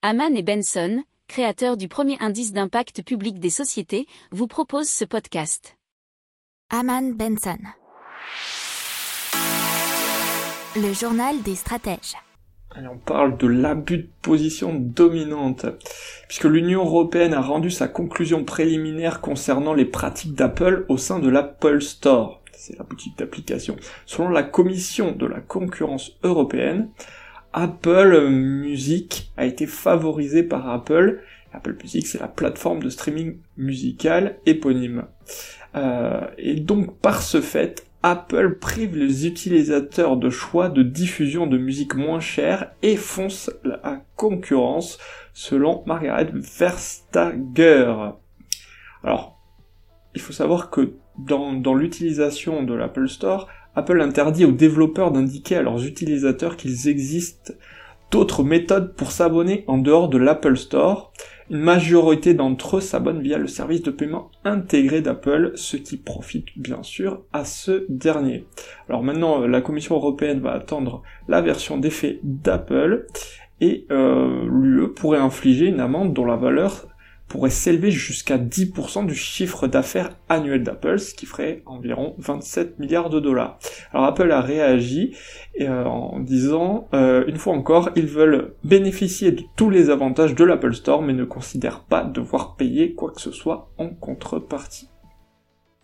Haman et Benson, créateurs du premier indice d'impact public des sociétés, vous proposent ce podcast. Haman Benson. Le journal des stratèges. on parle de l'abus de position dominante, puisque l'Union européenne a rendu sa conclusion préliminaire concernant les pratiques d'Apple au sein de l'Apple Store. C'est la boutique d'application. Selon la Commission de la concurrence européenne, Apple Music a été favorisé par Apple. Apple Music, c'est la plateforme de streaming musical éponyme. Euh, et donc, par ce fait, Apple prive les utilisateurs de choix de diffusion de musique moins chère et fonce la concurrence, selon Margaret Verstager. Alors, il faut savoir que dans, l'utilisation de l'Apple Store, Apple interdit aux développeurs d'indiquer à leurs utilisateurs qu'il existe d'autres méthodes pour s'abonner en dehors de l'Apple Store. Une majorité d'entre eux s'abonnent via le service de paiement intégré d'Apple, ce qui profite bien sûr à ce dernier. Alors maintenant, la Commission européenne va attendre la version d'effet d'Apple et euh, l'UE pourrait infliger une amende dont la valeur pourrait s'élever jusqu'à 10% du chiffre d'affaires annuel d'Apple, ce qui ferait environ 27 milliards de dollars. Alors Apple a réagi euh, en disant, euh, une fois encore, ils veulent bénéficier de tous les avantages de l'Apple Store, mais ne considèrent pas devoir payer quoi que ce soit en contrepartie.